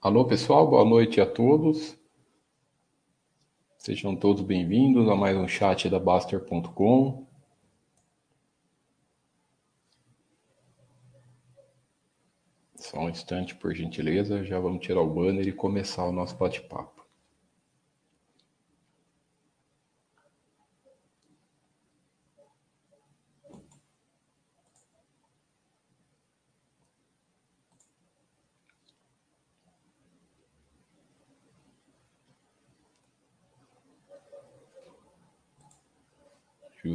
Alô, pessoal, boa noite a todos. Sejam todos bem-vindos a mais um chat da Baster.com. Só um instante, por gentileza, já vamos tirar o banner e começar o nosso bate-papo.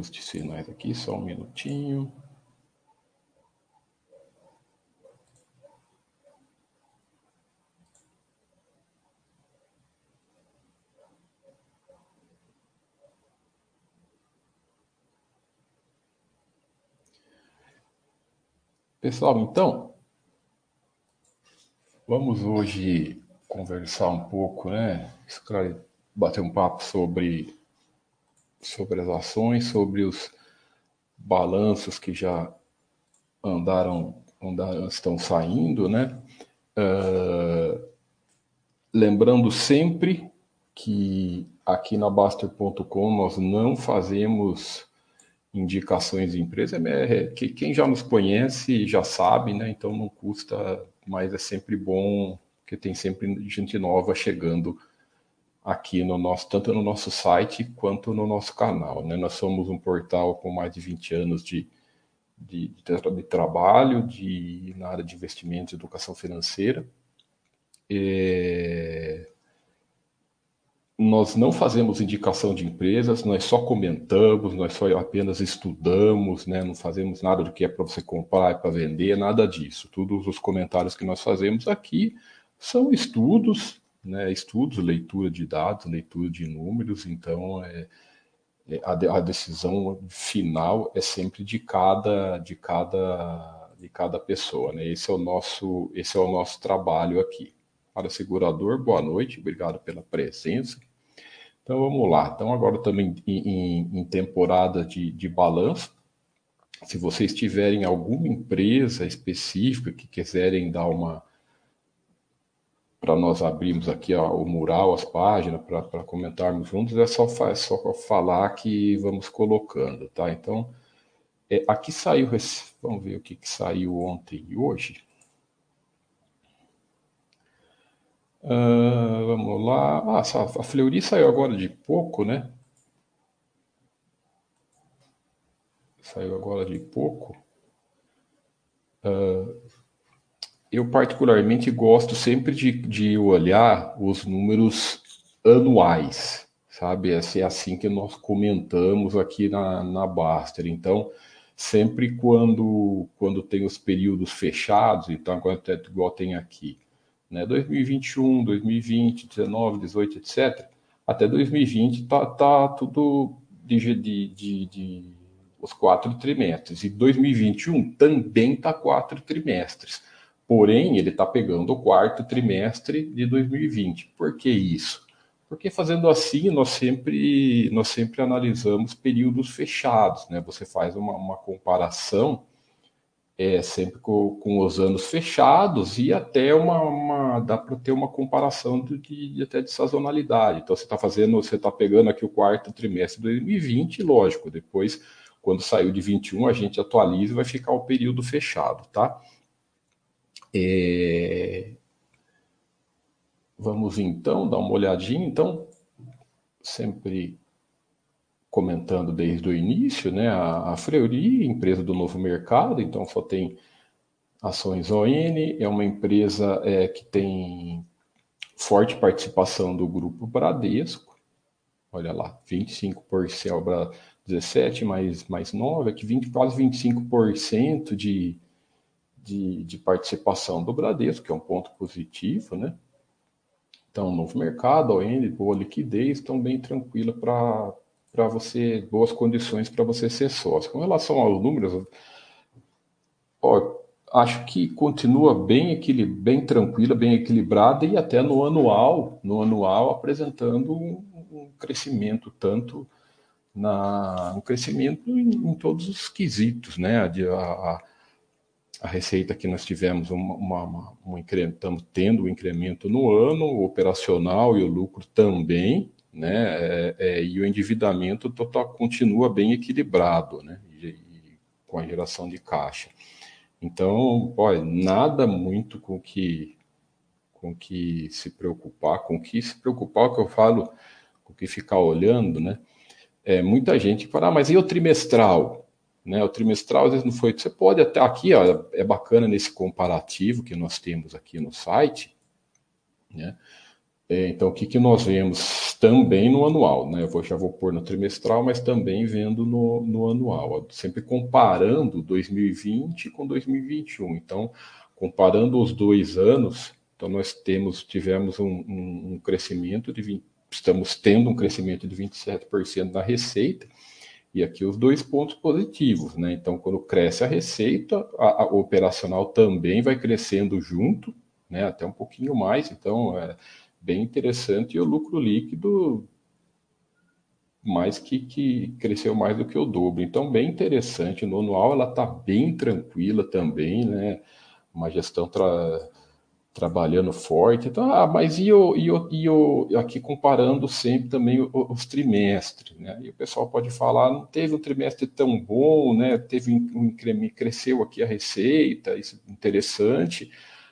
Ajustes finais aqui, só um minutinho. Pessoal, então, vamos hoje conversar um pouco, né? Bater um papo sobre, sobre as ações, sobre os balanços que já andaram, andaram estão saindo, né? Uh, lembrando sempre que aqui na Baster.com nós não fazemos indicações de empresa, é, que quem já nos conhece já sabe, né? Então não custa, mas é sempre bom que tem sempre gente nova chegando aqui no nosso, tanto no nosso site quanto no nosso canal, né? Nós somos um portal com mais de 20 anos de, de, de, trabalho de, na área de investimentos e educação financeira. É, nós não fazemos indicação de empresas, nós só comentamos, nós só apenas estudamos, né? não fazemos nada do que é para você comprar e para vender, nada disso. Todos os comentários que nós fazemos aqui são estudos, né? estudos, leitura de dados, leitura de números, então é, é, a, a decisão final é sempre de cada, de cada, de cada pessoa. Né? Esse, é o nosso, esse é o nosso trabalho aqui. Para segurador, boa noite, obrigado pela presença. Então vamos lá. Então, agora também em, em temporada de, de balanço, se vocês tiverem alguma empresa específica que quiserem dar uma. Para nós abrirmos aqui ó, o mural, as páginas, para comentarmos juntos, é só, é só falar que vamos colocando, tá? Então, é, aqui saiu, vamos ver o que, que saiu ontem e hoje. Uh, vamos lá. Ah, a Fleury saiu agora de pouco, né? Saiu agora de pouco. Uh, eu particularmente gosto sempre de, de olhar os números anuais, sabe? É assim que nós comentamos aqui na, na Baster. Então, sempre quando, quando tem os períodos fechados, então, igual tem aqui, né? 2021, 2020, 19, 18, etc. Até 2020 tá, tá tudo de, de, de, de os quatro trimestres. E 2021 também tá quatro trimestres. Porém, ele está pegando o quarto trimestre de 2020. Por que isso? Porque fazendo assim, nós sempre, nós sempre analisamos períodos fechados, né? Você faz uma, uma comparação é, sempre com, com, os anos fechados e até uma, uma dá para ter uma comparação de, de, até de sazonalidade. Então você está fazendo, você está pegando aqui o quarto trimestre de 2020, lógico, depois quando saiu de 21 a gente atualiza e vai ficar o período fechado, tá? É... Vamos então dar uma olhadinha, então sempre comentando desde o início, né? A, a empresa do novo mercado, então só tem ações ON, é uma empresa é, que tem forte participação do grupo Bradesco. Olha lá, 25%, 17 mais, mais 9, aqui 20, quase 25% de, de, de participação do Bradesco, que é um ponto positivo, né? Então, novo mercado, ON, boa liquidez, estão bem tranquila para você, boas condições para você ser sócio. Com relação aos números, ó, acho que continua bem, bem tranquila, bem equilibrada e até no anual, no anual apresentando um, um crescimento tanto na um crescimento em, em, todos os quesitos, né? A, a, a receita que nós tivemos uma, uma, uma, um estamos tendo um incremento no ano, o operacional e o lucro também, né? É, é, e o endividamento total continua bem equilibrado, né? E, e, com a geração de caixa. Então, olha, nada muito com que com que se preocupar, com que se preocupar, o que eu falo, com que ficar olhando, né? É, muita gente fala, ah, mas e o trimestral? Né, o trimestral às vezes não foi. Você pode até aqui, ó, é bacana nesse comparativo que nós temos aqui no site, né? É, então, o que, que nós vemos também no anual, né? Eu vou, já vou pôr no trimestral, mas também vendo no, no anual, sempre comparando 2020 com 2021. Então, comparando os dois anos, então nós temos, tivemos um, um, um crescimento de 20, estamos tendo um crescimento de 27% na receita, e aqui os dois pontos positivos, né? Então, quando cresce a receita, a, a operacional também vai crescendo junto, né? Até um pouquinho mais, então é bem interessante. E o lucro líquido mais que, que cresceu mais do que o dobro. Então, bem interessante. No anual ela está bem tranquila também, né? Uma gestão tra trabalhando forte. Então, ah, mas e o, e o, e o aqui comparando sempre também os, os trimestres, né? E o pessoal pode falar, não teve um trimestre tão bom, né? Teve um incremento, cresceu aqui a receita, isso é interessante,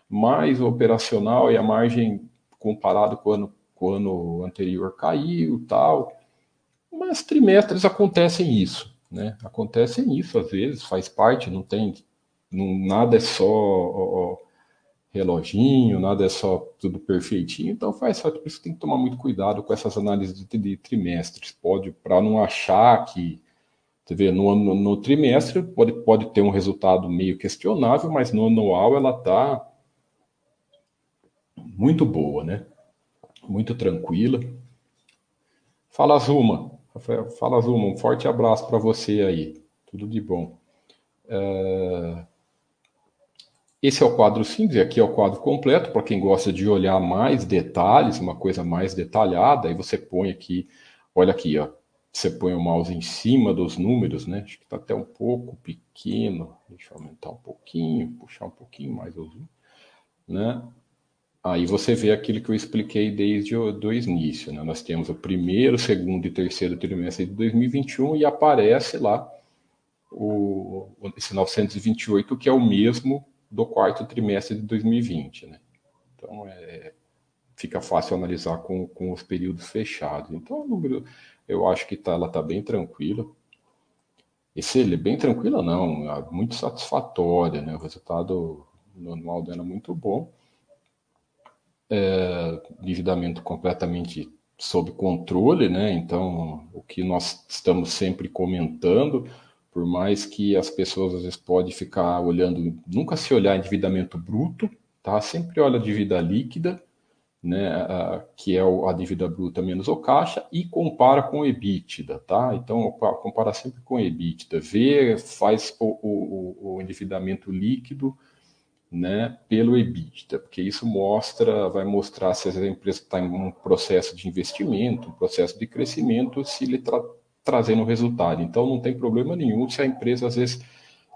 mas o operacional e a margem comparado com o ano, com o ano anterior caiu, tal. Mas trimestres acontecem isso, né? Acontecem isso às vezes, faz parte, não tem, não, nada é só ó, ó, reloginho, nada é só tudo perfeitinho, então faz só por isso tem que tomar muito cuidado com essas análises de, de trimestres, pode para não achar que você vê, no, no, no, trimestre pode, pode ter um resultado meio questionável, mas no anual ela está muito boa, né? Muito tranquila. Fala Zuma, Rafael, fala Zuma, um forte abraço para você aí, tudo de bom. É... Esse é o quadro simples, aqui é o quadro completo, para quem gosta de olhar mais detalhes, uma coisa mais detalhada, aí você põe aqui, olha aqui, ó, você põe o mouse em cima dos números, né? Acho que está até um pouco pequeno, deixa eu aumentar um pouquinho, puxar um pouquinho mais o zoom, né? Aí você vê aquilo que eu expliquei desde o do início, né? Nós temos o primeiro, segundo e terceiro trimestre de 2021 e aparece lá o, esse 928, que é o mesmo do quarto trimestre de 2020, né? Então, é, fica fácil analisar com, com os períodos fechados. Então, o número, eu acho que tá, ela está bem tranquila. Esse ele é bem tranquila, não, é muito satisfatória, né? O resultado anual dela é muito bom. É, endividamento completamente sob controle, né? Então, o que nós estamos sempre comentando, por mais que as pessoas às vezes podem ficar olhando, nunca se olhar endividamento bruto, tá? Sempre olha a dívida líquida, né, a, que é a dívida bruta menos o caixa, e compara com o EBITDA, tá? Então, compara sempre com o EBITDA, vê, faz o, o, o endividamento líquido, né, pelo EBITDA, porque isso mostra, vai mostrar se a empresa está em um processo de investimento, um processo de crescimento, se ele está trazendo resultado. Então não tem problema nenhum se a empresa às vezes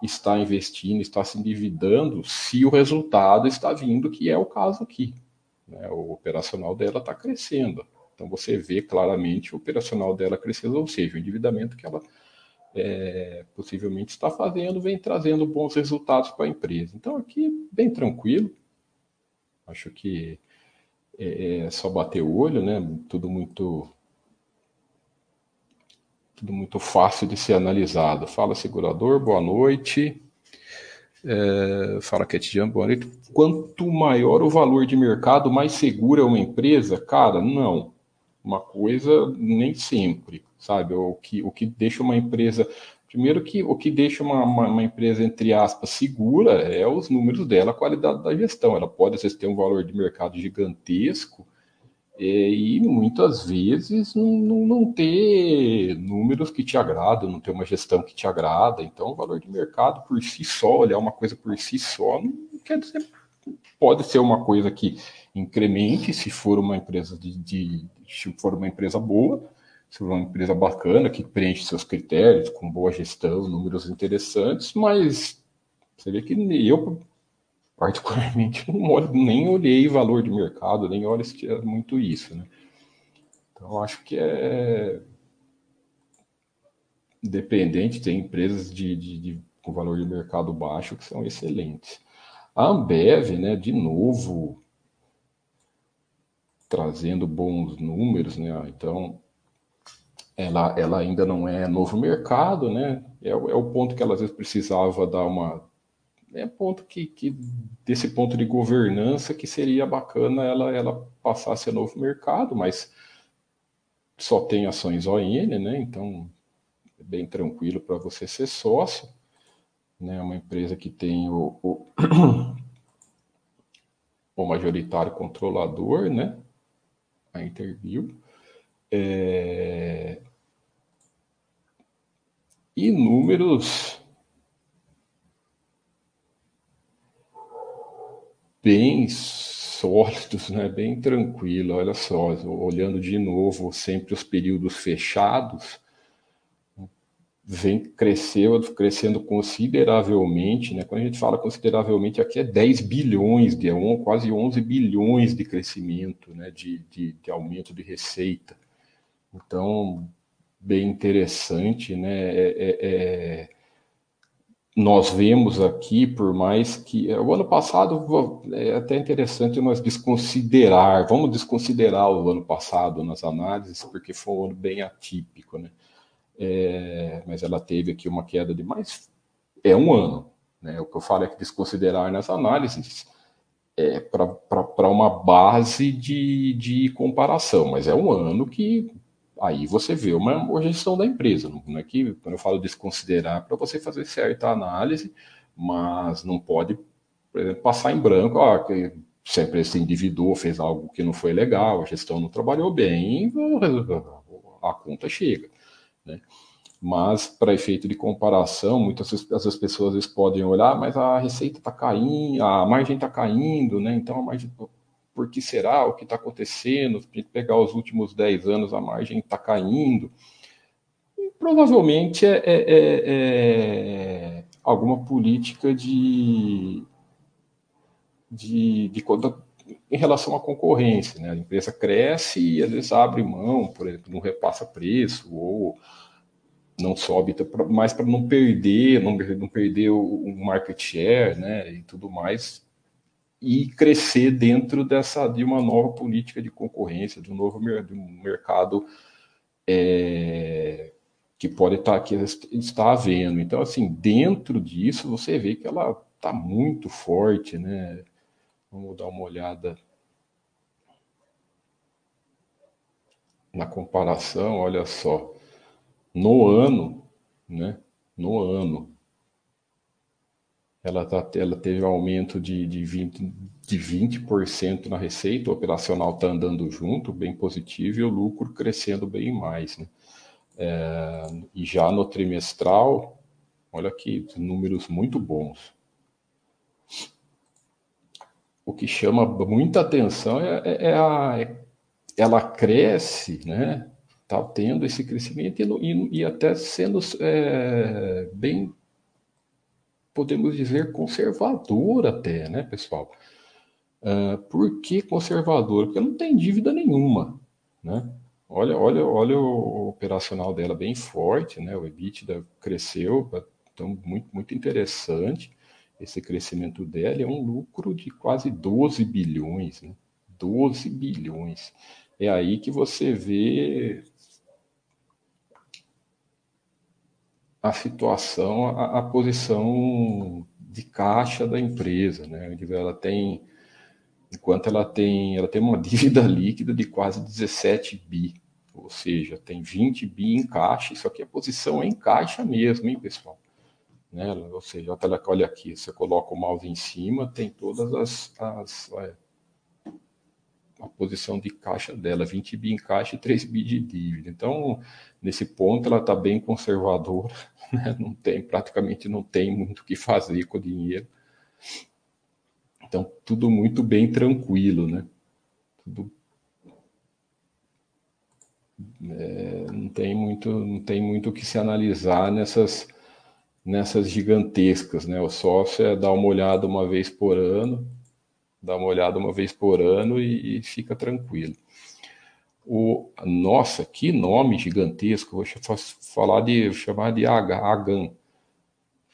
está investindo, está se endividando, se o resultado está vindo, que é o caso aqui. Né? O operacional dela está crescendo. Então você vê claramente o operacional dela crescendo, ou seja, o endividamento que ela é, possivelmente está fazendo vem trazendo bons resultados para a empresa. Então aqui bem tranquilo. Acho que é, é só bater o olho, né? Tudo muito tudo muito fácil de ser analisado. Fala, segurador, boa noite. É, fala, Ketjan, boa noite. Quanto maior o valor de mercado, mais segura é uma empresa? Cara, não. Uma coisa, nem sempre, sabe? O que, o que deixa uma empresa. Primeiro, que o que deixa uma, uma, uma empresa, entre aspas, segura é os números dela, a qualidade da gestão. Ela pode, às vezes, ter um valor de mercado gigantesco e muitas vezes não, não, não, ter números que te agradam, não ter uma gestão que te agrada. Então, o valor de mercado por si só, olhar uma coisa por si só, não quer dizer. Pode ser uma coisa que incremente se for uma empresa de, de se for uma empresa boa, se for uma empresa bacana que preenche seus critérios com boa gestão, números interessantes, mas Você vê que eu, particularmente, não olho, nem olhei valor de mercado, nem olho muito isso, né? Então, acho que é dependente, tem empresas de, de, de, com valor de mercado baixo que são excelentes. A Ambev, né, de novo, trazendo bons números, né? Então, ela, ela ainda não é novo mercado, né? É, é o ponto que ela às vezes precisava dar uma. É ponto que, que desse ponto de governança que seria bacana ela, ela passar a novo mercado, mas só tem ações ON, né? Então é bem tranquilo para você ser sócio, né? Uma empresa que tem o, o, o majoritário controlador, né? A Interview. É... E números bem sólidos, né? bem tranquilo. Olha só, olhando de novo sempre os períodos fechados, vem cresceu, crescendo consideravelmente, né? Quando a gente fala consideravelmente, aqui é 10 bilhões, de, é quase 11 bilhões de crescimento, né? De, de, de, aumento de receita. Então, bem interessante, né? É, é, é... nós vemos aqui, por mais que o ano passado é até interessante nós desconsiderar, vamos desconsiderar o ano passado nas análises, porque foi um ano bem atípico, né? é, mas ela teve aqui uma queda de mais. É um ano. Né? O que eu falo é que desconsiderar nas análises é para uma base de, de comparação, mas é um ano que aí você vê uma, gestão da empresa. Não é que, quando eu falo desconsiderar, para você fazer certa análise, mas não pode, por exemplo, passar em branco, ó, que se a empresa se endividou, fez algo que não foi legal, a gestão não trabalhou bem, a conta chega. Né? Mas, para efeito de comparação, muitas vezes as pessoas podem olhar, mas a receita está caindo, a margem está caindo, né? então a margem, por que será? O que está acontecendo? Se pegar os últimos 10 anos, a margem está caindo. E, provavelmente é, é, é, é, alguma política de, de, de, em relação à concorrência. Né? A empresa cresce e às vezes abre mão, por exemplo, não repassa preço ou não sobe, mais para não perder, não, não perder o, o, market share né? e tudo mais, e crescer dentro dessa de uma nova política de concorrência, de um novo de um mercado é, que pode estar tá, que está havendo. Então, assim, dentro disso você vê que ela está muito forte, né? Vamos dar uma olhada na comparação, olha só. No ano, né? No ano, ela, tá, ela teve um aumento de, de, 20, de 20% na receita, o operacional está andando junto, bem positivo, e o lucro crescendo bem mais. Né? É, e já no trimestral, olha aqui, números muito bons o que chama muita atenção é, é, é a, é, ela cresce, né? Está tendo esse crescimento e, e, e até sendo é, bem, podemos dizer, conservador até, né, pessoal? Uh, por que conservador? Porque não tem dívida nenhuma, né? Olha, olha, olha o operacional dela bem forte, né? O EBITDA cresceu, então muito, muito interessante esse crescimento dela é um lucro de quase 12 bilhões, né? 12 bilhões. É aí que você vê a situação, a, a posição de caixa da empresa, né? Ela tem, enquanto ela tem, ela tem uma dívida líquida de quase 17 bi, ou seja, tem 20 bi em caixa. Isso aqui é posição em caixa mesmo, hein, pessoal? Né? Ou seja, olha aqui, você coloca o mouse em cima, tem todas as, as a posição de caixa dela, 20 bi em caixa e 3 bi de dívida. Então, nesse ponto, ela está bem conservadora, né? não tem, praticamente não tem muito o que fazer com o dinheiro. Então, tudo muito bem tranquilo, né? Tudo, é, não tem muito, não tem muito o que se analisar nessas nessas gigantescas, né? O sócio é dar uma olhada uma vez por ano, dá uma olhada uma vez por ano e, e fica tranquilo. O, nossa, que nome gigantesco! Vou falar de chamar de Hagan.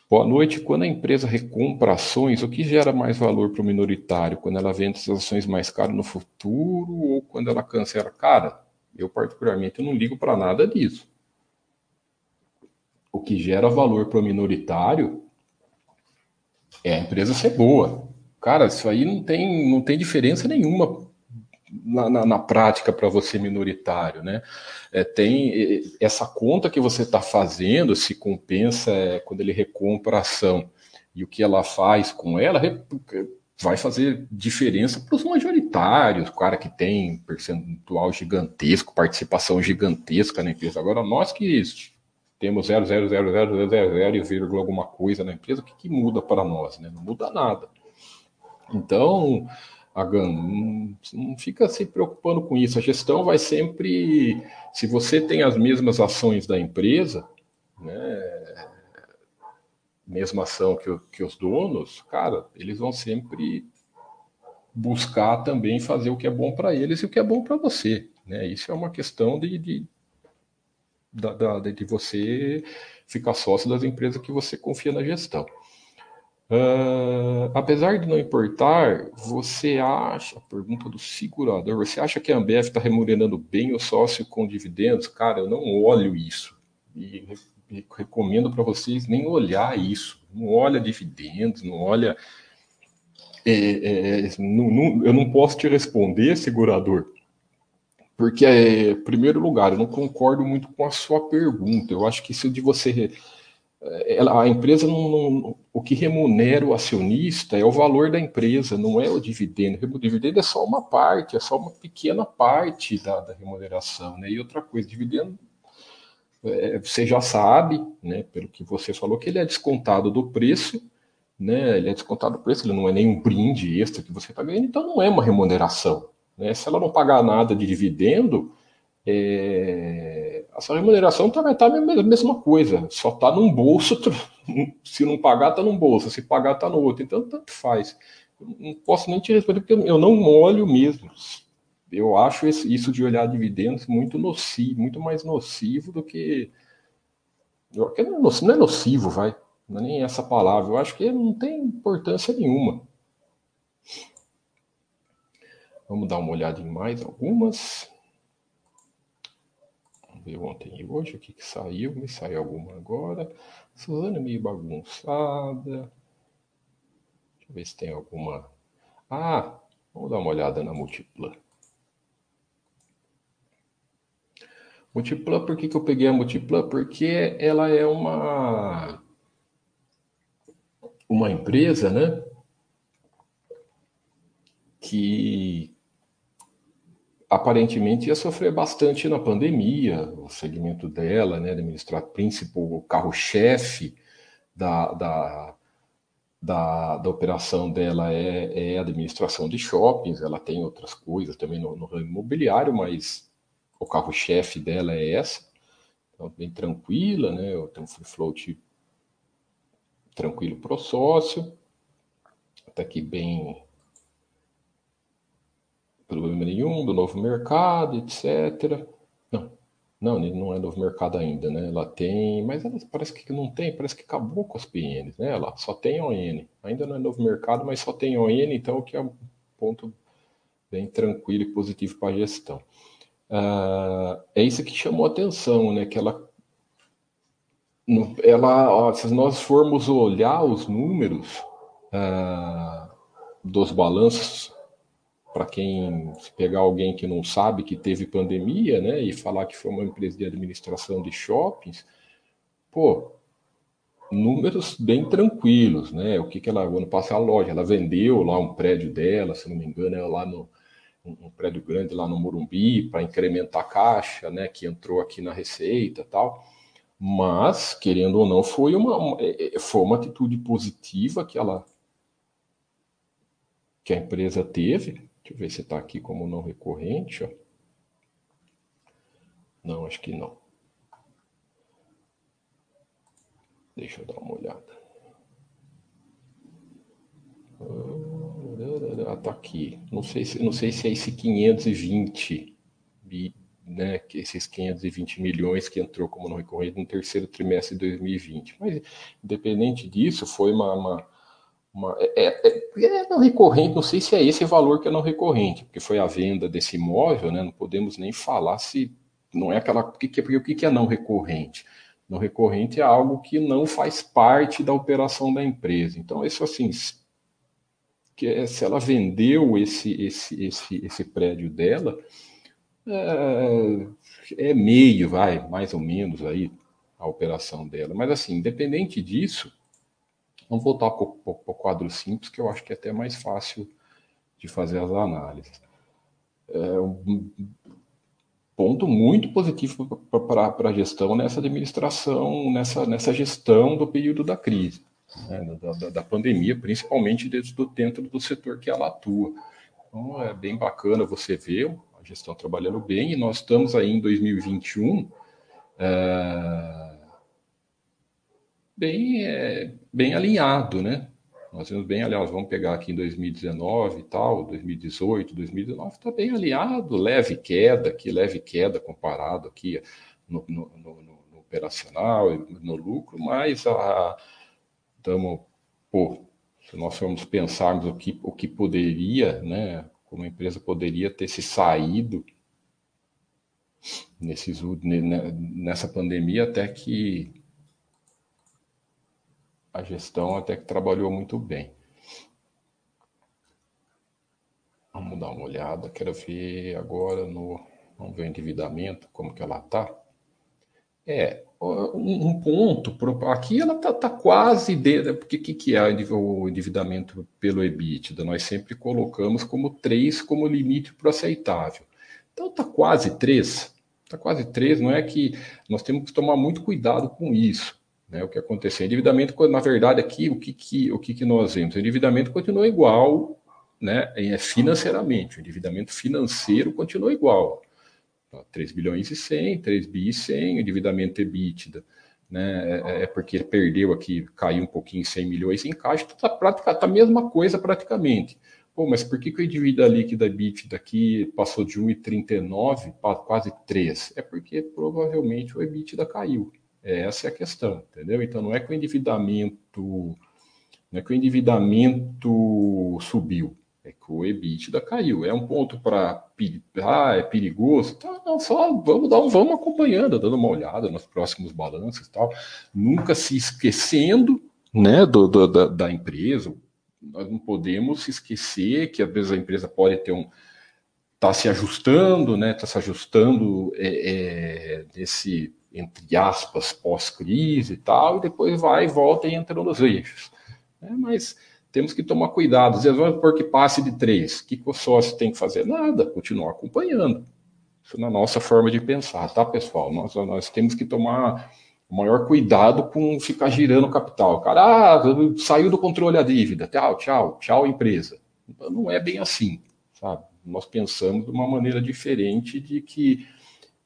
Boa noite. Quando a empresa recompra ações, o que gera mais valor para o minoritário? Quando ela vende essas ações mais caras no futuro ou quando ela cancela? Cara, eu particularmente não ligo para nada disso. O que gera valor para o minoritário é a empresa ser boa. Cara, isso aí não tem, não tem diferença nenhuma na, na, na prática para você minoritário, né? É, tem essa conta que você está fazendo, se compensa é, quando ele recompra a ação e o que ela faz com ela, vai fazer diferença para os majoritários, o cara que tem percentual gigantesco, participação gigantesca na empresa. Agora, nós que temos 0,00000 e vírgula alguma coisa na empresa, o que, que muda para nós? Né? Não muda nada. Então, Agan, não, não fica se preocupando com isso. A gestão vai sempre, se você tem as mesmas ações da empresa, né, mesma ação que, que os donos, cara, eles vão sempre buscar também fazer o que é bom para eles e o que é bom para você. Né? Isso é uma questão de, de, de, de você ficar sócio das empresas que você confia na gestão. Uh, apesar de não importar, você acha, pergunta do segurador, você acha que a Ambev está remunerando bem o sócio com dividendos? Cara, eu não olho isso. E recomendo para vocês nem olhar isso. Não olha dividendos, não olha. É, é, não, não, eu não posso te responder, segurador, porque, é, em primeiro lugar, eu não concordo muito com a sua pergunta. Eu acho que isso de você ela, a empresa não, não, o que remunera o acionista é o valor da empresa, não é o dividendo. O dividendo é só uma parte, é só uma pequena parte da, da remuneração, né? E outra coisa, dividendo é, você já sabe, né? Pelo que você falou, que ele é descontado do preço, né? Ele é descontado do preço, ele não é nenhum brinde extra que você está ganhando, então não é uma remuneração. Né? Se ela não pagar nada de dividendo, é, remuneração tá, vai estar tá a mesma coisa, só está num bolso, se não pagar, está num bolso, se pagar, está no outro, então tanto faz. Eu não posso nem te responder, porque eu não olho mesmo. Eu acho isso de olhar dividendos muito nocivo, muito mais nocivo do que. Não é nocivo, vai. Não é nem essa palavra. Eu acho que não tem importância nenhuma. Vamos dar uma olhada em mais algumas ver ontem e hoje o que, que saiu. Me saiu alguma agora. Suzana meio bagunçada. Deixa eu ver se tem alguma. Ah, vamos dar uma olhada na Multiplan. Multiplan, por que, que eu peguei a Multiplan? Porque ela é uma uma empresa, né? Que aparentemente ia sofrer bastante na pandemia, o segmento dela, né, administrar principal, o carro-chefe da, da, da, da, operação dela é, é administração de shoppings, ela tem outras coisas também no, no ramo imobiliário, mas o carro-chefe dela é essa, então bem tranquila, né, tem um free float tranquilo para o sócio, até que bem problema nenhum, do novo mercado, etc. Não, não, não é novo mercado ainda, né? Ela tem, mas ela parece que não tem, parece que acabou com as PNs, né? Ela só tem ON. Ainda não é novo mercado, mas só tem ON, então o que é um ponto bem tranquilo e positivo para a gestão. Uh, é isso que chamou a atenção, né? Que ela, ela, ó, se nós formos olhar os números uh, dos balanços para quem pegar alguém que não sabe que teve pandemia, né, e falar que foi uma empresa de administração de shoppings, pô, números bem tranquilos, né? O que que ela, ano passado, a loja, ela vendeu lá um prédio dela, se não me engano, é lá no um prédio grande lá no Morumbi para incrementar a caixa, né, que entrou aqui na receita, tal. Mas, querendo ou não, foi uma, uma é, é, foi uma atitude positiva que ela que a empresa teve, Deixa eu ver se está aqui como não recorrente. Ó. Não, acho que não. Deixa eu dar uma olhada. Ah, tá aqui. Não sei se, não sei se é esse 520, né, que esses 520 milhões que entrou como não recorrente no terceiro trimestre de 2020. Mas, independente disso, foi uma, uma, uma é, é, é, não recorrente, não sei se é esse valor que é não recorrente, porque foi a venda desse imóvel, né, não podemos nem falar se não é aquela, porque, porque o que é não recorrente? Não recorrente é algo que não faz parte da operação da empresa. Então, isso assim, que é, se ela vendeu esse, esse, esse, esse prédio dela, é, é, meio, vai, mais ou menos aí, a operação dela. Mas assim, independente disso, vamos voltar para o quadro simples, que eu acho que é até mais fácil de fazer as análises. É um ponto muito positivo para a gestão nessa administração, nessa, nessa gestão do período da crise né, da, da, pandemia, principalmente dentro do, dentro do setor que ela atua. Então, é bem bacana você ver a gestão trabalhando bem, e nós estamos aí em 2021 é, bem, é, bem alinhado, né? Nós vemos bem, aliás, vamos pegar aqui em 2019 e tal, 2018, 2019, está bem alinhado, leve queda aqui, leve queda comparado aqui no, no, no, no operacional, no lucro, mas a, estamos, pô, se nós formos pensarmos o que, o que poderia, né, como a empresa poderia ter se saído nesses, nessa pandemia, até que a gestão até que trabalhou muito bem. Vamos dar uma olhada, quero ver agora no, vamos ver o endividamento, como que ela está. É, um ponto, aqui ela está tá quase dentro, porque o que, que é o endividamento pelo EBITDA? Nós sempre colocamos como 3 como limite para aceitável. Então está quase 3, está quase 3, não é que nós temos que tomar muito cuidado com isso. Né, o que aconteceu? Endividamento, na verdade, aqui, o que, que, o que, que nós vemos? O endividamento continua igual né, é financeiramente, o endividamento financeiro continua igual. 3 bilhões e 100, 3 bi e 100, endividamento EBITDA, né? É, é, porque perdeu aqui, caiu um pouquinho 100 milhões em caixa, está tá, tá a mesma coisa praticamente. Pô, mas por que, que o dívida líquida EBITDA aqui passou de 1,39 para quase 3? É porque provavelmente o EBITDA caiu. Essa é a questão, entendeu? Então não é que o endividamento, não é que o endividamento subiu, é que o EBITDA caiu. É um ponto para ah, é perigoso. Tá, não, só vamos dar vamos acompanhando, dando uma olhada nos próximos balanços e tal. Nunca se esquecendo né, do, do da, da, empresa. Nós não podemos se esquecer que às vezes a empresa pode ter um. está se ajustando, né? Está se ajustando é, é, desse, entre aspas, pós-crise e tal, e depois vai volta e entra nos eixos. É, mas temos que tomar cuidado. Às vezes, vamos que passe de três. O que, o sócio tem que fazer? Nada, continuar acompanhando. Isso na nossa forma de pensar, tá, pessoal? Nós, nós temos que tomar o maior cuidado com ficar girando capital. Cara, ah, saiu do controle a dívida. Tchau, tchau, tchau, empresa. Não é bem assim, sabe? Nós pensamos de uma maneira diferente de que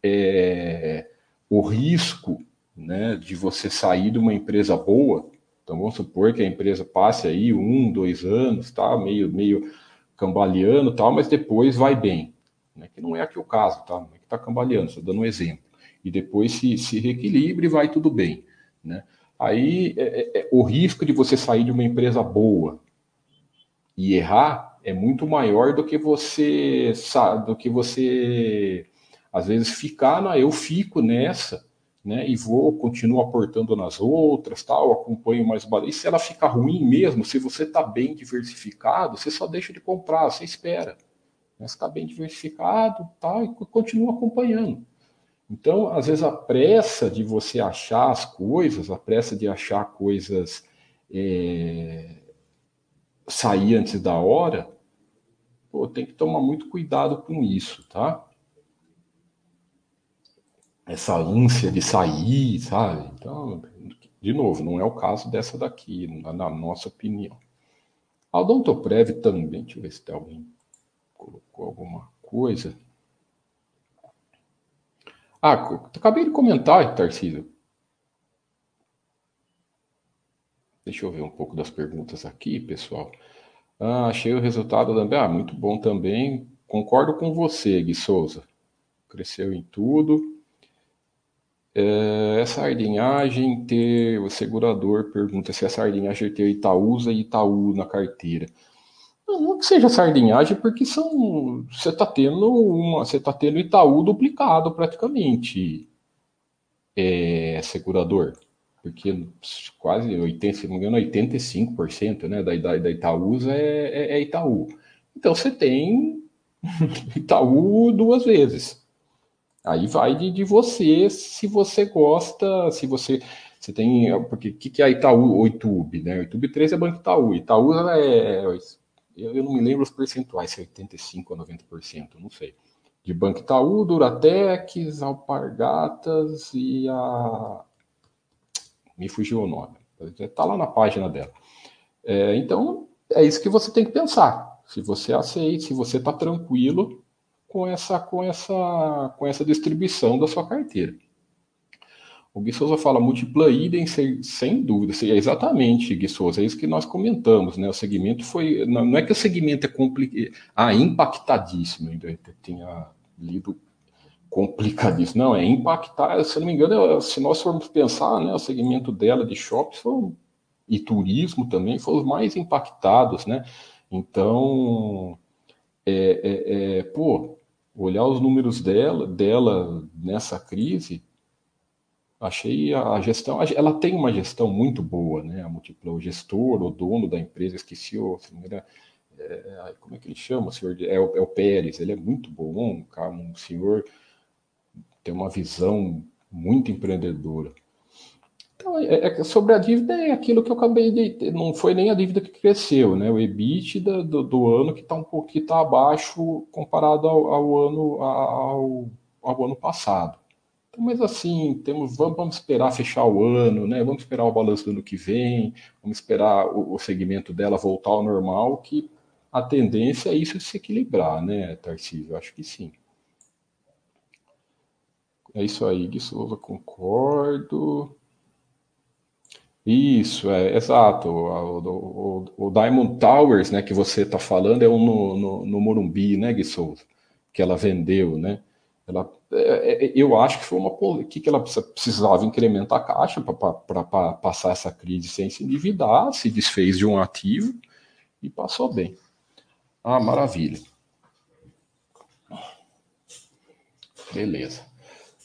é, o risco né, de você sair de uma empresa boa então vamos supor que a empresa passe aí um, dois anos, tá? meio, meio cambaleando, tal, mas depois vai bem. Né? Que não é aqui o caso, tá? Não é que está cambaleando, estou dando um exemplo. E depois se, se reequilibre e vai tudo bem. Né? Aí é, é, é, o risco de você sair de uma empresa boa e errar é muito maior do que você do que você às vezes ficar na eu fico nessa né, e vou, continuo aportando nas outras, tal, acompanho mais. E se ela ficar ruim mesmo, se você está bem diversificado, você só deixa de comprar, você espera. Né, está bem diversificado, tal, e continua acompanhando. Então, às vezes, a pressa de você achar as coisas, a pressa de achar coisas é, sair antes da hora, pô, tem que tomar muito cuidado com isso, tá? Essa ânsia de sair, sabe? Então, de novo, não é o caso dessa daqui, na nossa opinião. A Odontoprev também, deixa eu ver se tem alguém colocou alguma coisa. Ah, acabei de comentar, Tarcísio. Deixa eu ver um pouco das perguntas aqui, pessoal. Ah, achei o resultado também. Ah, muito bom também. Concordo com você, Gui Souza. Cresceu em tudo. É, essa sardinhagem ter. O segurador pergunta se a sardinhagem ter Itaúsa e Itaú na carteira. Não, não que seja sardinhagem, porque são. Você está tendo uma. Você está tendo Itaú duplicado praticamente. É, segurador porque quase 80, se não me engano, 85% né, da, da, da Itaúsa é, é, é Itaú. Então você tem Itaú duas vezes. Aí vai de, de você, se você gosta, se você. Você tem. Porque o que, que é Itaú ou Itube? Né? O Itube 3 é Banco Itaú. Itaú é. Eu, eu não me lembro os percentuais, se é 85% ou 90%, não sei. De Banco Itaú, Duratex, Alpargatas e a me fugiu o nome. Está lá na página dela. É, então, é isso que você tem que pensar. Se você aceita, se você está tranquilo com essa, com, essa, com essa distribuição da sua carteira. O Gui Souza fala múltipla idem, sem, dúvida. É exatamente, Gui Souza, é isso que nós comentamos. Né? O segmento foi. Não é que o segmento é complicado. Ah, impactadíssimo. Ainda tinha lido complicadíssimo. Não, é impactar, se não me engano, se nós formos pensar, né, o segmento dela de shoppings foi, e turismo também foram os mais impactados, né? Então, é, é, é, pô, olhar os números dela, dela nessa crise, achei a gestão, ela tem uma gestão muito boa, né? A Multipla, o gestor, o dono da empresa, esqueci o, engano, é, como é que ele chama, o senhor? É o, é o Pérez, ele é muito bom, um, um senhor tem uma visão muito empreendedora. Então, é, é, sobre a dívida é aquilo que eu acabei de. Não foi nem a dívida que cresceu, né? O EBITDA do, do ano que está um pouquinho tá abaixo comparado ao, ao ano ao, ao, ano passado. Então, mas assim, temos, vamos, vamos, esperar fechar o ano, né? Vamos esperar o balanço do ano que vem, vamos esperar o, o segmento dela voltar ao normal, que a tendência é isso se equilibrar, né, Tarcísio? Acho que sim. É isso aí, Gui Souza, concordo. Isso, é exato. O, o, o Diamond Towers, né, que você está falando, é um no, no, no, Morumbi, né, Gui Souza? Que ela vendeu, né? Ela, é, é eu acho que foi uma que, que ela precisava incrementar a caixa para passar essa crise sem se endividar, se desfez de um ativo e passou bem. Ah, maravilha. Beleza.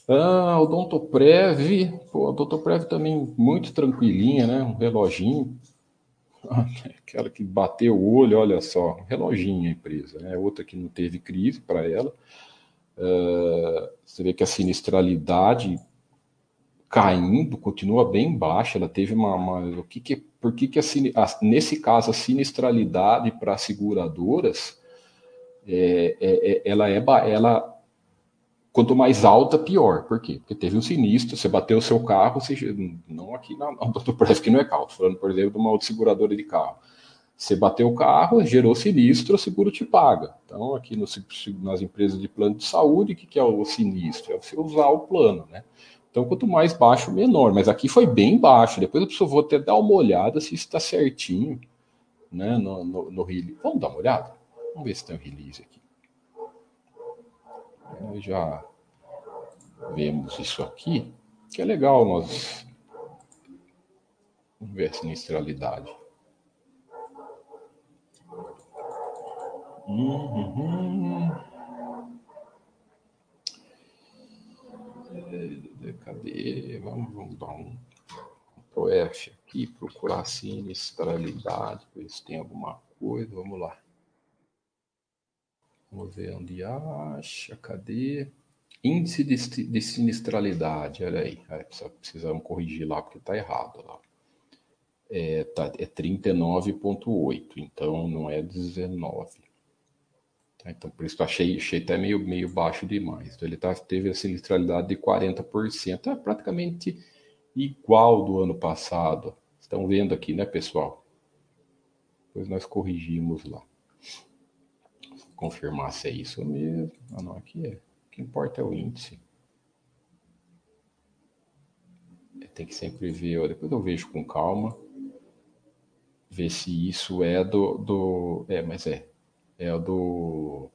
Ah, o Odontoprev, pô, Odontoprev também muito tranquilinha, né? Um reloginho. Aquela que bateu o olho, olha só, um reloginho a empresa, né? Outra que não teve crise para ela. Uh, você vê que a sinistralidade caindo, continua bem baixa. Ela teve uma. uma o que que, por que, que a, a, nesse caso a sinistralidade para seguradoras é, é, é, ela é ela Quanto mais alta, pior. Por quê? Porque teve um sinistro, você bateu o seu carro, você, não aqui na, parece que não é carro, falando, por exemplo, de uma seguradora de carro. Você bateu o carro, gerou sinistro, o seguro te paga. Então, aqui no, nas empresas de plano de saúde, o que, que é o sinistro? É você usar o plano, né? Então, quanto mais baixo, menor. Mas aqui foi bem baixo. Depois a pessoa vou até dar uma olhada se está certinho né, no, no, no release. Vamos dar uma olhada? Vamos ver se tem um release aqui. Nós já vemos isso aqui, que é legal nós vamos ver a sinistralidade. Uhum. É, cadê? Vamos, vamos dar um pro F aqui, procurar sinistralidade, ver se tem alguma coisa. Vamos lá. Vamos ver onde acha. Cadê? Índice de, de sinistralidade. Olha aí. É, precisamos corrigir lá porque está errado. Lá. É, tá, é 39,8. Então não é 19. Tá, então por isso que eu achei, achei até meio, meio baixo demais. Então ele tá, teve a sinistralidade de 40%. É praticamente igual do ano passado. Estão vendo aqui, né, pessoal? Depois nós corrigimos lá confirmar se é isso mesmo. Ah, não, aqui é. O que importa é o índice. Tem que sempre ver, depois eu vejo com calma. ver se isso é do, do. É, mas é. É do.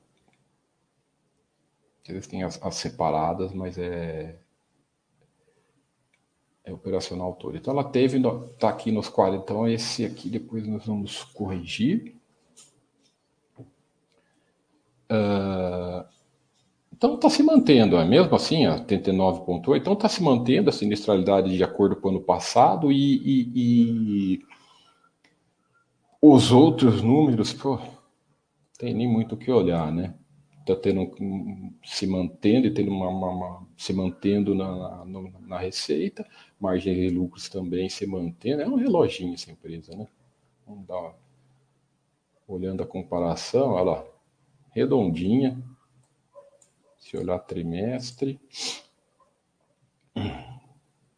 Eles têm as, as separadas, mas é. É operacional todo. Então ela teve, tá aqui nos 40. Então esse aqui depois nós vamos corrigir. Uh, então está se mantendo, é mesmo assim, a 89,8. Então está se mantendo a sinistralidade de acordo com o ano passado e, e, e os outros números, pô, tem nem muito o que olhar, né? Está tendo se mantendo e tendo uma, uma, uma se mantendo na, na, na, receita, margem de lucros também se mantendo. É um reloginho essa empresa, né? Vamos dar uma... olhando a comparação, olha lá, redondinha, se olhar trimestre,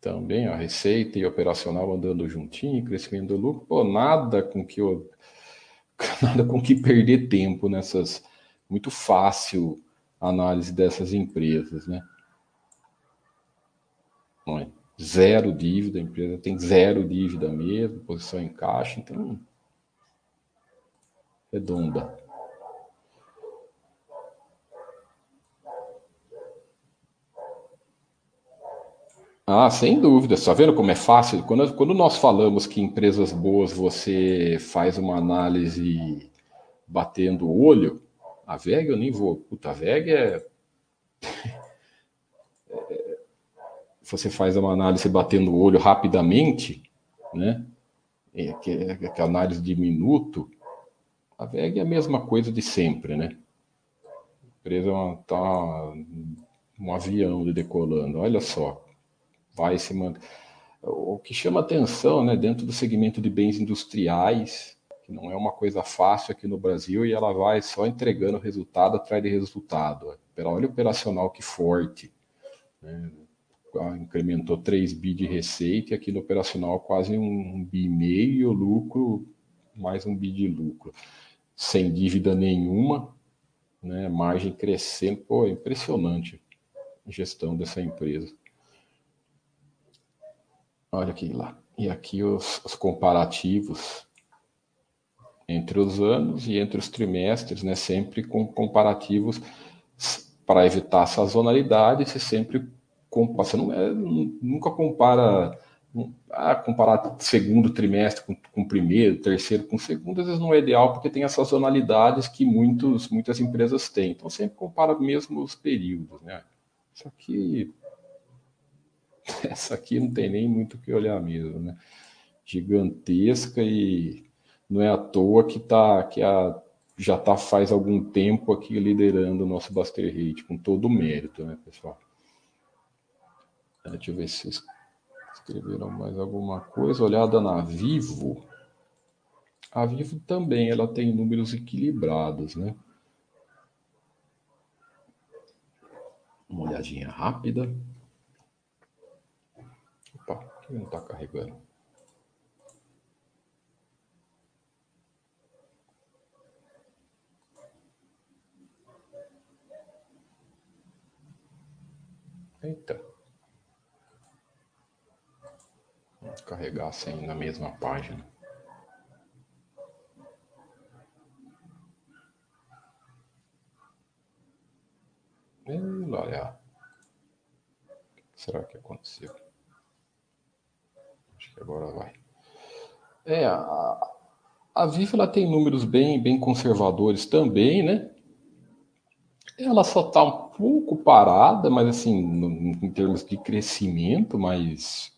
também a receita e operacional andando juntinho, crescimento do lucro, pô, nada com que eu, nada com que perder tempo nessas muito fácil análise dessas empresas, né? Zero dívida, a empresa tem zero dívida mesmo, posição em caixa, então redonda. Ah, sem dúvida. Está vendo como é fácil? Quando, quando nós falamos que empresas boas você faz uma análise batendo o olho, a VEG eu nem vou. Puta, a VEG é... é. Você faz uma análise batendo o olho rapidamente, né? É, que, é, que é análise de minuto. A VEG é a mesma coisa de sempre, né? A empresa está um avião decolando. Olha só vai se manter. O que chama atenção, né, dentro do segmento de bens industriais, que não é uma coisa fácil aqui no Brasil e ela vai só entregando resultado atrás de resultado. Olha o operacional que forte. Né? Incrementou 3 bi de receita e aqui no operacional quase um bi e meio, lucro mais um bi de lucro. Sem dívida nenhuma, né? margem crescendo. Pô, é impressionante a gestão dessa empresa. Olha aqui lá. E aqui os, os, comparativos entre os anos e entre os trimestres, né? Sempre com comparativos para evitar sazonalidade, você sempre você não é, nunca compara ah, comparar segundo trimestre com, com primeiro, terceiro com segundo, às vezes não é ideal porque tem as sazonalidades que muitos, muitas empresas têm. Então sempre compara mesmo os períodos, né? Isso aqui essa aqui não tem nem muito o que olhar mesmo, né? Gigantesca e não é à toa que tá que a, já está faz algum tempo aqui liderando o nosso Buster Rate, com todo o mérito, né, pessoal? É, deixa eu ver se vocês escreveram mais alguma coisa. Olhada na Vivo. A Vivo também ela tem números equilibrados, né? Uma olhadinha rápida. Que não está carregando? Eita. Vamos carregar sem na mesma página. Olha. O que será que aconteceu? Agora vai. É, a, a Viva ela tem números bem, bem conservadores também, né? Ela só está um pouco parada, mas assim, no, em termos de crescimento, mas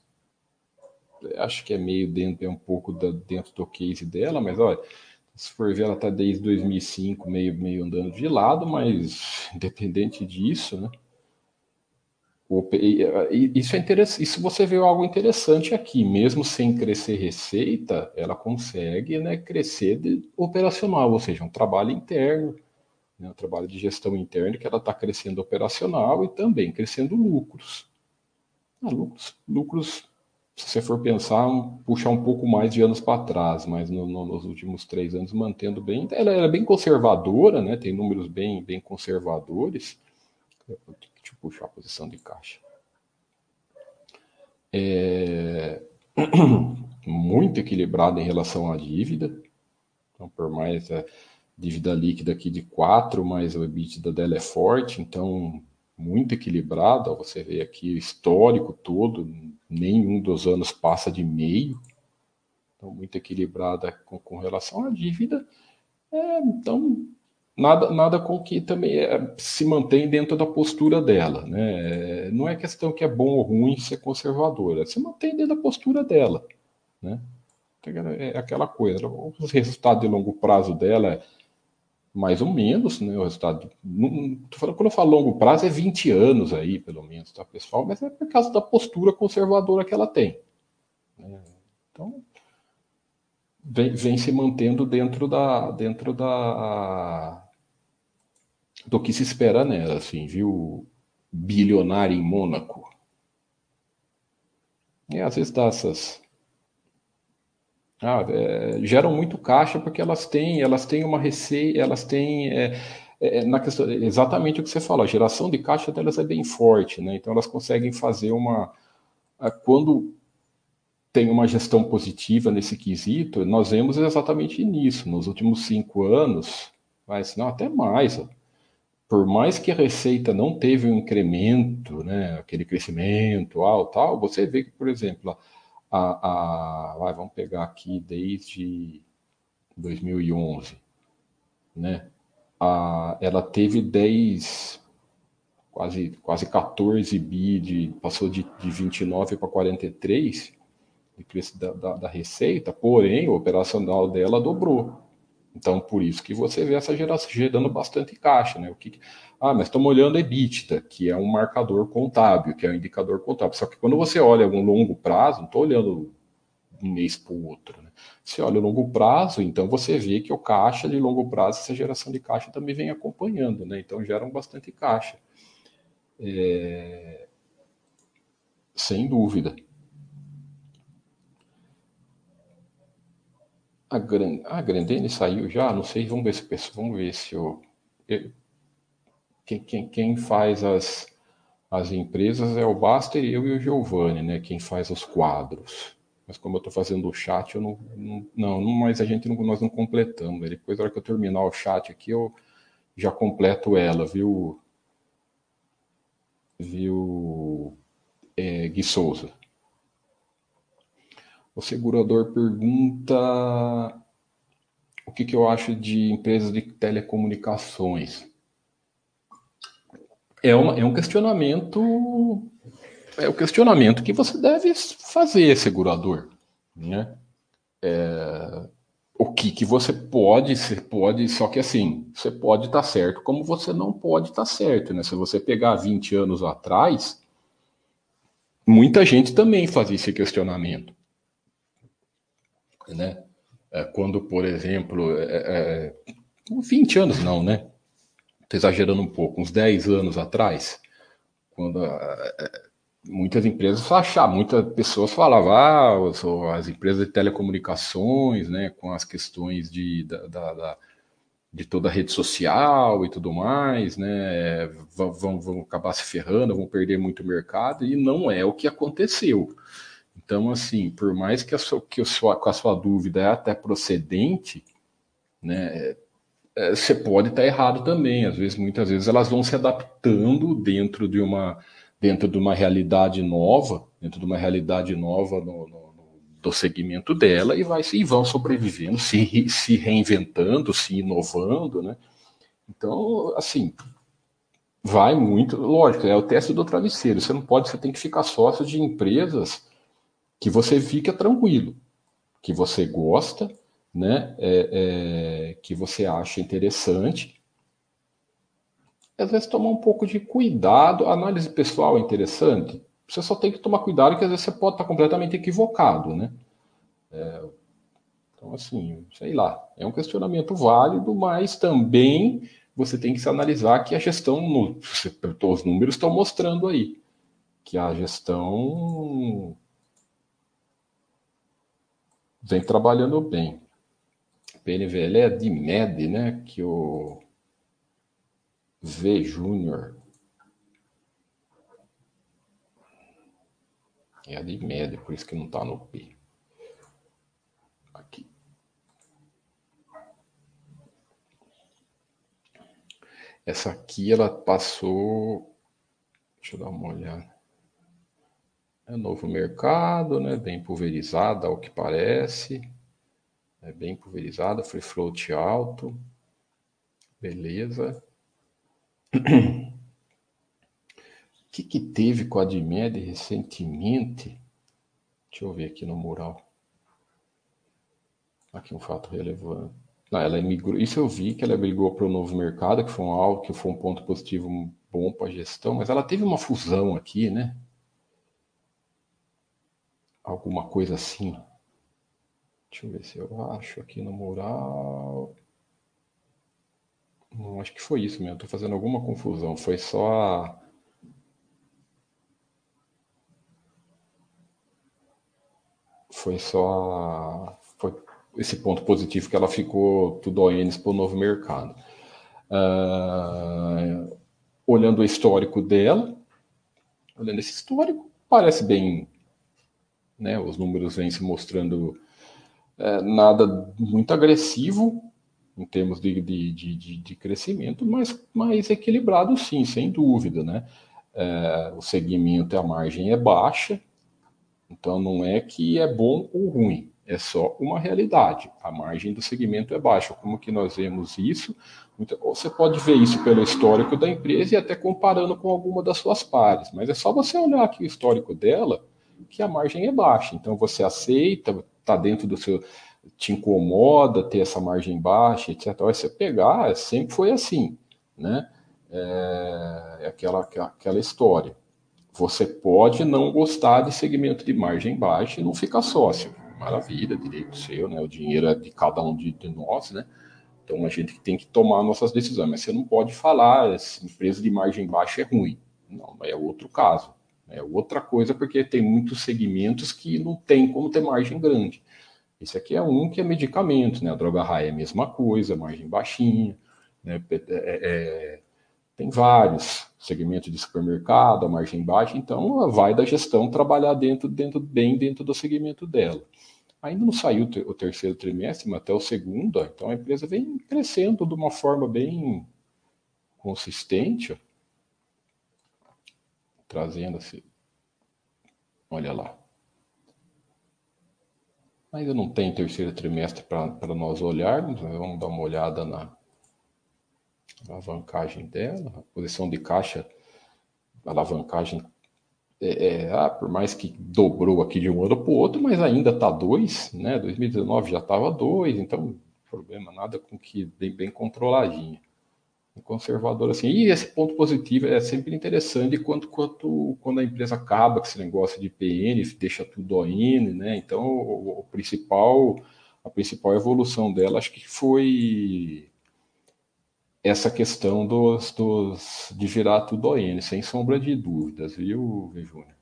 acho que é meio dentro, é um pouco da, dentro do case dela, mas olha, se for ver, ela está desde 2005 meio, meio andando de lado, mas independente disso, né? Isso é interessante. Isso você vê algo interessante aqui, mesmo sem crescer receita, ela consegue né, crescer operacional, ou seja, um trabalho interno, né, um trabalho de gestão interna que ela está crescendo operacional e também crescendo lucros. Ah, lucros, lucros, se você for pensar, um, puxar um pouco mais de anos para trás, mas no, no, nos últimos três anos mantendo bem. Ela, ela é bem conservadora, né, tem números bem, bem conservadores Deixa eu puxar a posição de caixa. É... muito equilibrada em relação à dívida. Então, por mais a dívida líquida aqui de 4, mas o EBITDA dela é forte, então muito equilibrada. Você vê aqui o histórico todo, nenhum dos anos passa de meio. Então, muito equilibrada com, com relação à dívida. É, então, nada, nada com que também é, se mantém dentro da postura dela. Né? Não é questão que é bom ou ruim ser conservadora, se mantém dentro da postura dela. Né? É aquela coisa, o resultado de longo prazo dela é mais ou menos, né? O resultado. Não, falando, quando eu falo longo prazo, é 20 anos aí, pelo menos, tá, pessoal? Mas é por causa da postura conservadora que ela tem. Né? Então, vem, vem, se mantendo dentro da. dentro da. Do que se espera nela, assim, viu? Bilionária em Mônaco. E às vezes dá essas ah, é, geram muito caixa porque elas têm, elas têm uma receita, elas têm é, é, é, na questão, exatamente o que você falou, a geração de caixa delas é bem forte, né? Então elas conseguem fazer uma quando tem uma gestão positiva nesse quesito, nós vemos exatamente nisso. Nos últimos cinco anos, mas não até mais. Por mais que a receita não teve um incremento, né, aquele crescimento tal, você vê que, por exemplo, a, a vamos pegar aqui desde 2011, né? A, ela teve 10, quase, quase 14 bi, de, passou de, de 29 para 43 de da, da, da receita, porém o operacional dela dobrou. Então, por isso que você vê essa geração gerando bastante caixa, né? O que, ah, mas estamos olhando EBITDA, que é um marcador contábil, que é um indicador contábil. Só que quando você olha um longo prazo, não estou olhando um mês para o outro, né? Você olha o longo prazo, então você vê que o caixa de longo prazo, essa geração de caixa também vem acompanhando, né? Então geram bastante caixa. É... Sem dúvida. A, Gran... a Grandene saiu já? Não sei, vamos ver se vamos ver se eu... Quem, quem, faz as, as empresas é o Baster, eu e o Giovanni, né? Quem faz os quadros. Mas como eu estou fazendo o chat, eu não, não, não, mas a gente não, nós não completamos. Depois, na hora que eu terminar o chat aqui, eu já completo ela, viu? Viu, é, Gui Souza? O segurador pergunta o que, que eu acho de empresas de telecomunicações. É, uma, é um questionamento. É o questionamento que você deve fazer, segurador. Né? É, o que, que você pode, você pode, só que assim, você pode estar tá certo, como você não pode estar tá certo, né? Se você pegar 20 anos atrás, muita gente também fazia esse questionamento né? É, quando, por exemplo, é, é, 20 anos não, né? Estou exagerando um pouco, uns 10 anos atrás, quando é, é, muitas empresas achavam, muitas pessoas falavam, ah, as empresas de telecomunicações, né, com as questões de, da, da, da de toda a rede social e tudo mais, né? Vão, vão acabar se ferrando, vão perder muito mercado, e não é o que aconteceu. Então, assim, por mais que a sua, que a sua, a sua dúvida é até procedente, né, é, você pode estar errado também. Às vezes, muitas vezes, elas vão se adaptando dentro de uma, dentro de uma realidade nova, dentro de uma realidade nova no, no, do segmento dela e, vai, e vão sobrevivendo, se, se reinventando, se inovando, né? Então, assim, vai muito, lógico, é o teste do travesseiro. Você não pode, você tem que ficar sócio de empresas que você fica tranquilo, que você gosta, né? É, é, que você acha interessante. Às vezes tomar um pouco de cuidado. Análise pessoal é interessante. Você só tem que tomar cuidado que às vezes você pode estar completamente equivocado, né? É, então, assim, sei lá, é um questionamento válido, mas também você tem que se analisar que a gestão, os números estão mostrando aí, que a gestão vem trabalhando bem. PNVL é de MED, né? Que o V Júnior. É a de MED, por isso que não está no P. Aqui. Essa aqui ela passou. Deixa eu dar uma olhada. É novo mercado, né? Bem pulverizada, ao que parece. É bem pulverizada, free float alto. Beleza. O que, que teve com a Admed recentemente? Deixa eu ver aqui no mural. Aqui um fato relevante. Não, ela migrou. Isso eu vi que ela brigou para o novo mercado, que foi um algo, que foi um ponto positivo bom para a gestão, mas ela teve uma fusão aqui, né? Alguma coisa assim. Deixa eu ver se eu acho aqui no mural. Não, acho que foi isso mesmo. Estou fazendo alguma confusão. Foi só. Foi só. Foi esse ponto positivo que ela ficou tudo ONs para o novo mercado. Uh, olhando o histórico dela, olhando esse histórico, parece bem. Né, os números vêm se mostrando é, nada muito agressivo em termos de, de, de, de, crescimento, mas mais equilibrado sim, sem dúvida. Né? É, o segmento a margem é baixa, então não é que é bom ou ruim, é só uma realidade. A margem do segmento é baixa. Como que nós vemos isso? Você pode ver isso pelo histórico da empresa e até comparando com alguma das suas pares, mas é só você olhar aqui o histórico dela que a margem é baixa. Então você aceita, está dentro do seu. te incomoda ter essa margem baixa, etc. Você pegar, sempre foi assim, né? É, é aquela, aquela história. Você pode não gostar de segmento de margem baixa e não ficar sócio maravilha, direito seu, né? O dinheiro é de cada um de, de nós, né? Então a gente tem que tomar nossas decisões, mas você não pode falar essa empresa de margem baixa é ruim. Não, é outro caso. É outra coisa porque tem muitos segmentos que não tem como ter margem grande. Esse aqui é um que é medicamento, né? A droga raia é a mesma coisa, margem baixinha, né? É, é, é tem vários segmentos de supermercado, a margem baixa, então vai da gestão trabalhar dentro, dentro bem dentro do segmento dela. Ainda não saiu o terceiro trimestre, mas até o segundo, então a empresa vem crescendo de uma forma bem consistente, trazendo assim. Olha lá. Ainda não tem terceiro trimestre para nós olharmos, né? vamos dar uma olhada na alavancagem dela, a posição de caixa, alavancagem é, é, ah, por mais que dobrou aqui de um ano para o outro, mas ainda está dois, né? 2019 já estava dois, então problema nada com que bem, bem controladinha. Conservador assim. E esse ponto positivo é sempre interessante quanto, quanto quando a empresa acaba com esse negócio de PN, deixa tudo ON, né? Então o, o principal, a principal evolução dela acho que foi essa questão dos, dos, de virar tudo ON, sem sombra de dúvidas, viu, Júnior?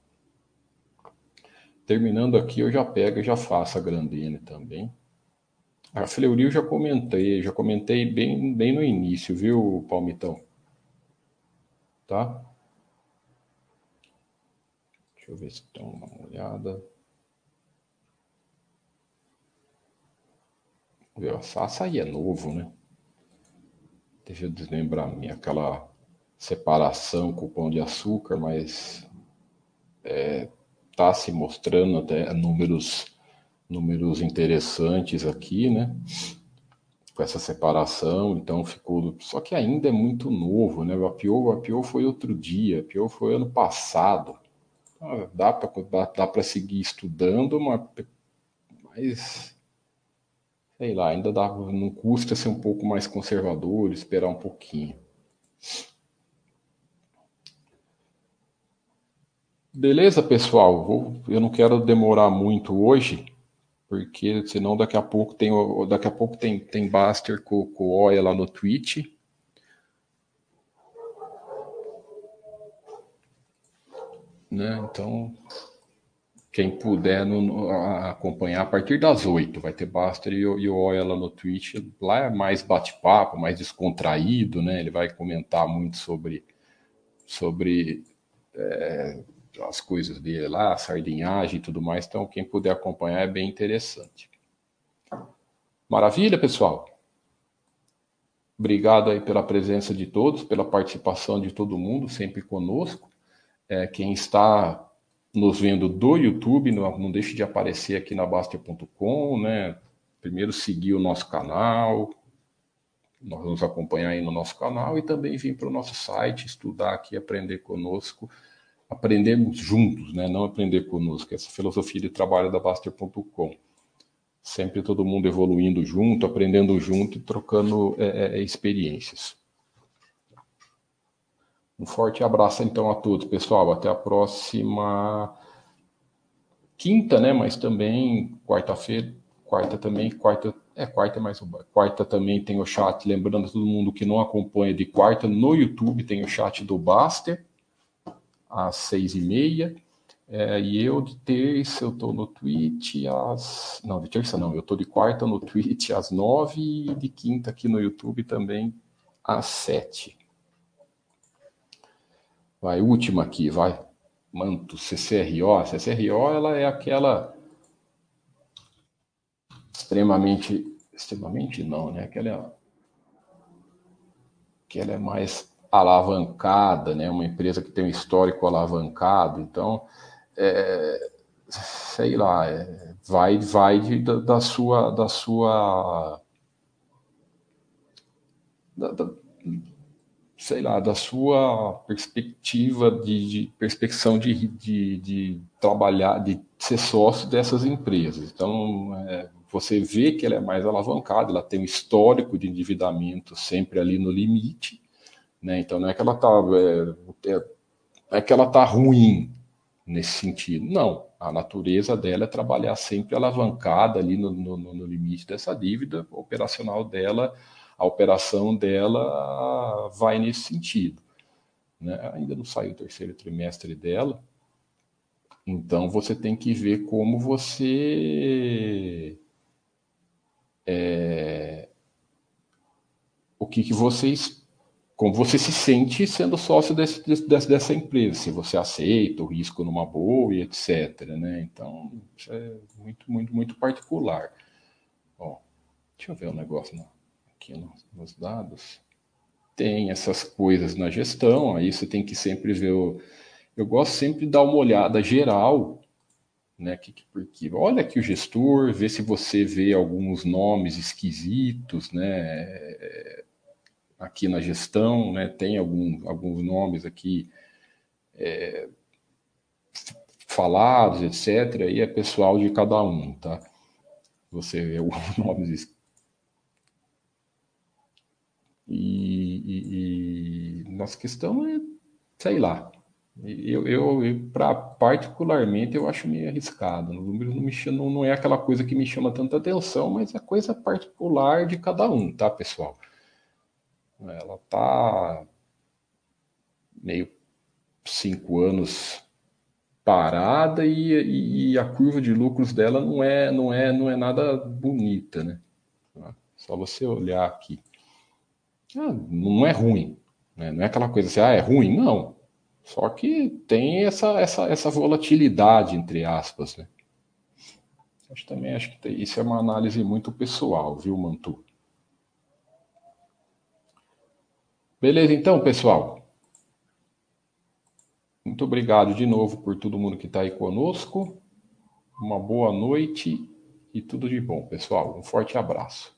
Terminando aqui, eu já pego e já faço a Grandene também. A Fleury eu já comentei, já comentei bem, bem no início, viu, Palmitão? Tá? Deixa eu ver se dá uma olhada. A Sassa aí é novo, né? Deixa eu deslembrar minha aquela separação com o pão de açúcar, mas é, tá se mostrando até números números interessantes aqui, né? Com essa separação, então ficou. Só que ainda é muito novo, né? O APO, o APO foi outro dia, o APO foi ano passado. Ah, dá para dá, dá para seguir estudando, mas, mas sei lá, ainda dá, não custa ser um pouco mais conservador, esperar um pouquinho. Beleza, pessoal? Vou, eu não quero demorar muito hoje, porque senão daqui a pouco tem daqui a pouco tem tem Baster com, com Oia lá no Twitch. Né? Então, quem puder no, no, acompanhar a partir das 8, vai ter Baster e, e Oia lá no Twitch. Lá é mais bate-papo, mais descontraído, né? Ele vai comentar muito sobre, sobre é, as coisas dele lá, sardinhagem e tudo mais. Então, quem puder acompanhar é bem interessante. Maravilha, pessoal? Obrigado aí pela presença de todos, pela participação de todo mundo, sempre conosco. É, quem está nos vendo do YouTube, não, não deixe de aparecer aqui na Bastia.com, né? Primeiro seguir o nosso canal, nós nos acompanhar aí no nosso canal e também vir para o nosso site, estudar aqui, aprender conosco, aprendermos juntos, né? Não aprender conosco, essa filosofia de trabalho da Baster.com. Sempre todo mundo evoluindo junto, aprendendo junto e trocando é, é, experiências. Um forte abraço então a todos, pessoal. Até a próxima quinta, né? Mas também quarta-feira, quarta também, quarta, é quarta mais quarta também tem o chat. Lembrando todo mundo que não acompanha de quarta no YouTube tem o chat do Baster às seis e meia. É, e eu de terça eu tô no Twitch às. Não, de terça não, eu tô de quarta no Twitch às nove e de quinta aqui no YouTube também às sete. Vai, última aqui, vai. Manto CCRO. CCRO ela é aquela extremamente, extremamente não, né? Aquela que ela é mais alavancada, né? Uma empresa que tem um histórico alavancado, então, é, sei lá, é, vai, vai de, da, da, sua, da sua, da, da, sei lá, da sua perspectiva de, de perspecção de, de, de, trabalhar, de ser sócio dessas empresas. Então, é, você vê que ela é mais alavancada, ela tem um histórico de endividamento sempre ali no limite, né? Então não é que ela está é, é, é que ela tá ruim nesse sentido. Não, a natureza dela é trabalhar sempre alavancada ali no, no, no limite dessa dívida operacional dela a operação dela vai nesse sentido. Né? Ainda não saiu o terceiro trimestre dela, então você tem que ver como você. É, o que, que vocês. Como você se sente sendo sócio desse, desse, dessa empresa, se você aceita o risco numa boa e etc. Né? Então, isso é muito, muito, muito particular. Ó, deixa eu ver o um negócio. Não aqui nos dados, tem essas coisas na gestão, aí você tem que sempre ver o... Eu gosto sempre de dar uma olhada geral, né? Que, porque olha aqui o gestor, vê se você vê alguns nomes esquisitos, né? Aqui na gestão, né? Tem algum, alguns nomes aqui é, falados, etc. E é pessoal de cada um, tá? Você vê alguns nomes e, e, e nossa questão é, sei lá, eu, eu, eu pra, particularmente eu acho meio arriscado. O número não, me chama, não é aquela coisa que me chama tanta atenção, mas é coisa particular de cada um, tá, pessoal? Ela tá meio cinco anos parada e, e, a curva de lucros dela não é não é não é nada bonita, né? Só você olhar aqui. Ah, não é ruim. Né? Não é aquela coisa assim, ah, é ruim. Não. Só que tem essa, essa, essa volatilidade, entre aspas. Né? Acho também acho que isso é uma análise muito pessoal, viu, Mantu? Beleza, então, pessoal. Muito obrigado de novo por todo mundo que está aí conosco. Uma boa noite e tudo de bom, pessoal. Um forte abraço.